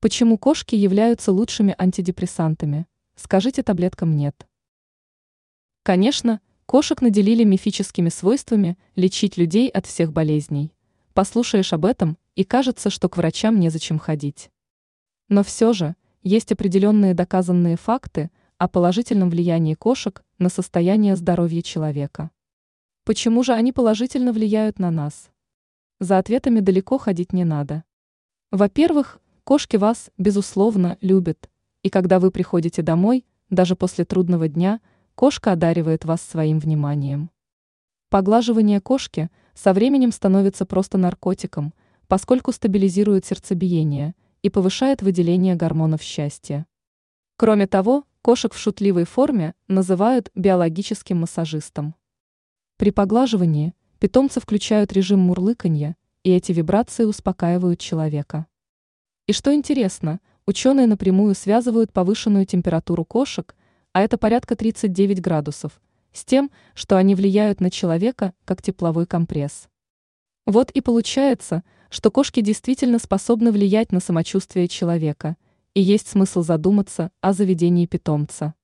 Почему кошки являются лучшими антидепрессантами? Скажите таблеткам нет. Конечно, кошек наделили мифическими свойствами лечить людей от всех болезней. Послушаешь об этом, и кажется, что к врачам незачем ходить. Но все же, есть определенные доказанные факты о положительном влиянии кошек на состояние здоровья человека. Почему же они положительно влияют на нас? За ответами далеко ходить не надо. Во-первых, Кошки вас, безусловно, любят, и когда вы приходите домой, даже после трудного дня, кошка одаривает вас своим вниманием. Поглаживание кошки со временем становится просто наркотиком, поскольку стабилизирует сердцебиение и повышает выделение гормонов счастья. Кроме того, кошек в шутливой форме называют биологическим массажистом. При поглаживании питомцы включают режим мурлыканья, и эти вибрации успокаивают человека. И что интересно, ученые напрямую связывают повышенную температуру кошек, а это порядка 39 градусов, с тем, что они влияют на человека как тепловой компресс. Вот и получается, что кошки действительно способны влиять на самочувствие человека, и есть смысл задуматься о заведении питомца.